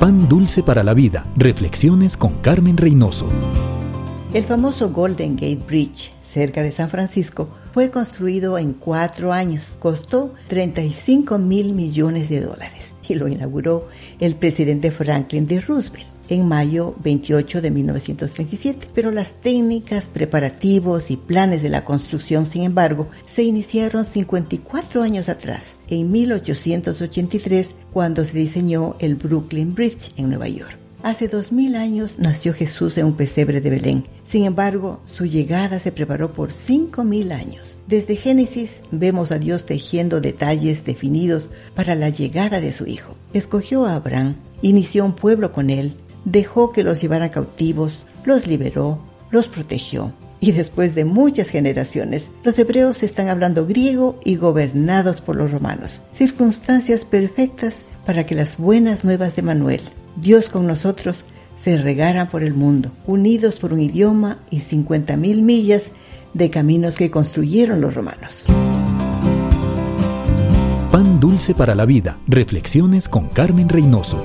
Pan dulce para la vida. Reflexiones con Carmen Reynoso. El famoso Golden Gate Bridge, cerca de San Francisco, fue construido en cuatro años. Costó 35 mil millones de dólares y lo inauguró el presidente Franklin D. Roosevelt en mayo 28 de 1937. Pero las técnicas, preparativos y planes de la construcción, sin embargo, se iniciaron 54 años atrás, en 1883, cuando se diseñó el Brooklyn Bridge en Nueva York. Hace dos mil años nació Jesús en un pesebre de Belén. Sin embargo, su llegada se preparó por cinco mil años. Desde Génesis vemos a Dios tejiendo detalles definidos para la llegada de su Hijo. Escogió a Abraham, inició un pueblo con él, dejó que los llevara cautivos, los liberó, los protegió. Y después de muchas generaciones, los hebreos están hablando griego y gobernados por los romanos. Circunstancias perfectas para que las buenas nuevas de Manuel, Dios con nosotros, se regaran por el mundo, unidos por un idioma y 50.000 millas de caminos que construyeron los romanos. Pan dulce para la vida. Reflexiones con Carmen Reynoso.